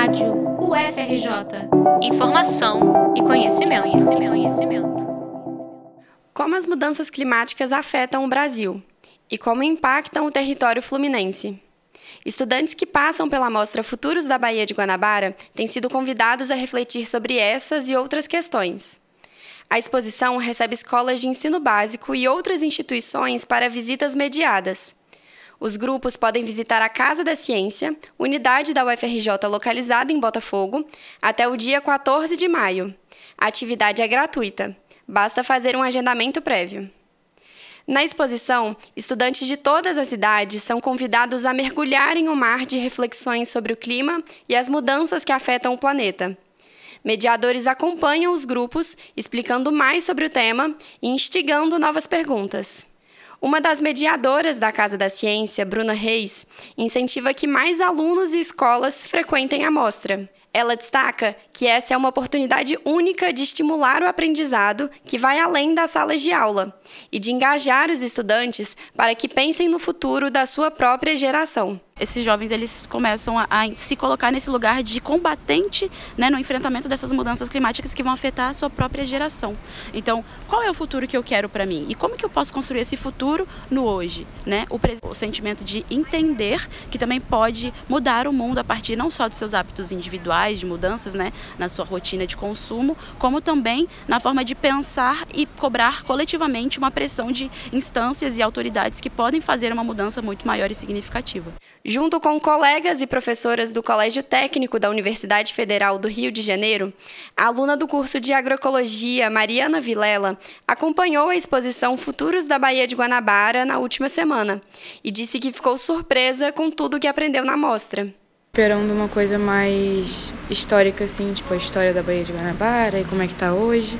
Rádio UFRJ. Informação e conhecimento, conhecimento, conhecimento. Como as mudanças climáticas afetam o Brasil e como impactam o território fluminense. Estudantes que passam pela mostra Futuros da Baía de Guanabara têm sido convidados a refletir sobre essas e outras questões. A exposição recebe escolas de ensino básico e outras instituições para visitas mediadas. Os grupos podem visitar a Casa da Ciência, unidade da UFRJ localizada em Botafogo, até o dia 14 de maio. A atividade é gratuita, basta fazer um agendamento prévio. Na exposição, estudantes de todas as idades são convidados a mergulhar em um mar de reflexões sobre o clima e as mudanças que afetam o planeta. Mediadores acompanham os grupos, explicando mais sobre o tema e instigando novas perguntas. Uma das mediadoras da Casa da Ciência, Bruna Reis, incentiva que mais alunos e escolas frequentem a mostra. Ela destaca que essa é uma oportunidade única de estimular o aprendizado que vai além das salas de aula e de engajar os estudantes para que pensem no futuro da sua própria geração esses jovens eles começam a, a, se colocar nesse lugar de combatente né, no enfrentamento dessas mudanças climáticas que vão afetar a sua própria geração. Então, qual é o futuro que eu quero para mim? E como que eu posso construir esse futuro no hoje? Né? O, o sentimento de entender que também pode mudar o mundo a partir não só dos seus hábitos individuais, de mudanças né, na sua rotina de consumo, como também na forma de pensar e cobrar coletivamente uma pressão de instâncias e autoridades que podem fazer uma mudança muito maior e significativa. Junto com colegas e professoras do Colégio Técnico da Universidade Federal do Rio de Janeiro, a aluna do curso de Agroecologia, Mariana Vilela, acompanhou a exposição Futuros da Baía de Guanabara na última semana e disse que ficou surpresa com tudo que aprendeu na mostra. Esperando uma coisa mais histórica, assim, tipo a história da Baía de Guanabara e como é que está hoje.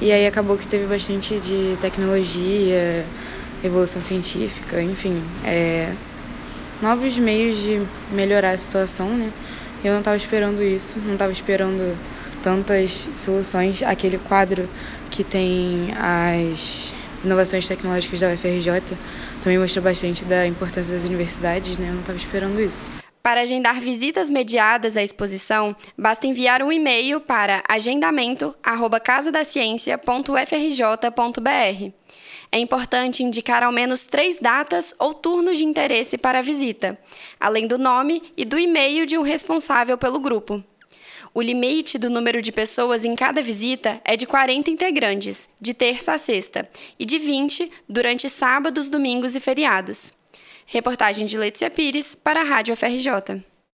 E aí acabou que teve bastante de tecnologia, evolução científica, enfim. É, novos meios de melhorar a situação, né? Eu não estava esperando isso, não estava esperando tantas soluções. Aquele quadro que tem as inovações tecnológicas da UFRJ também mostra bastante da importância das universidades, né? Eu não estava esperando isso. Para agendar visitas mediadas à exposição, basta enviar um e-mail para agendamento@casadaciencia.ufrj.br. É importante indicar ao menos três datas ou turnos de interesse para a visita, além do nome e do e-mail de um responsável pelo grupo. O limite do número de pessoas em cada visita é de 40 integrantes, de terça a sexta, e de 20 durante sábados, domingos e feriados. Reportagem de Letícia Pires para a Rádio FRJ.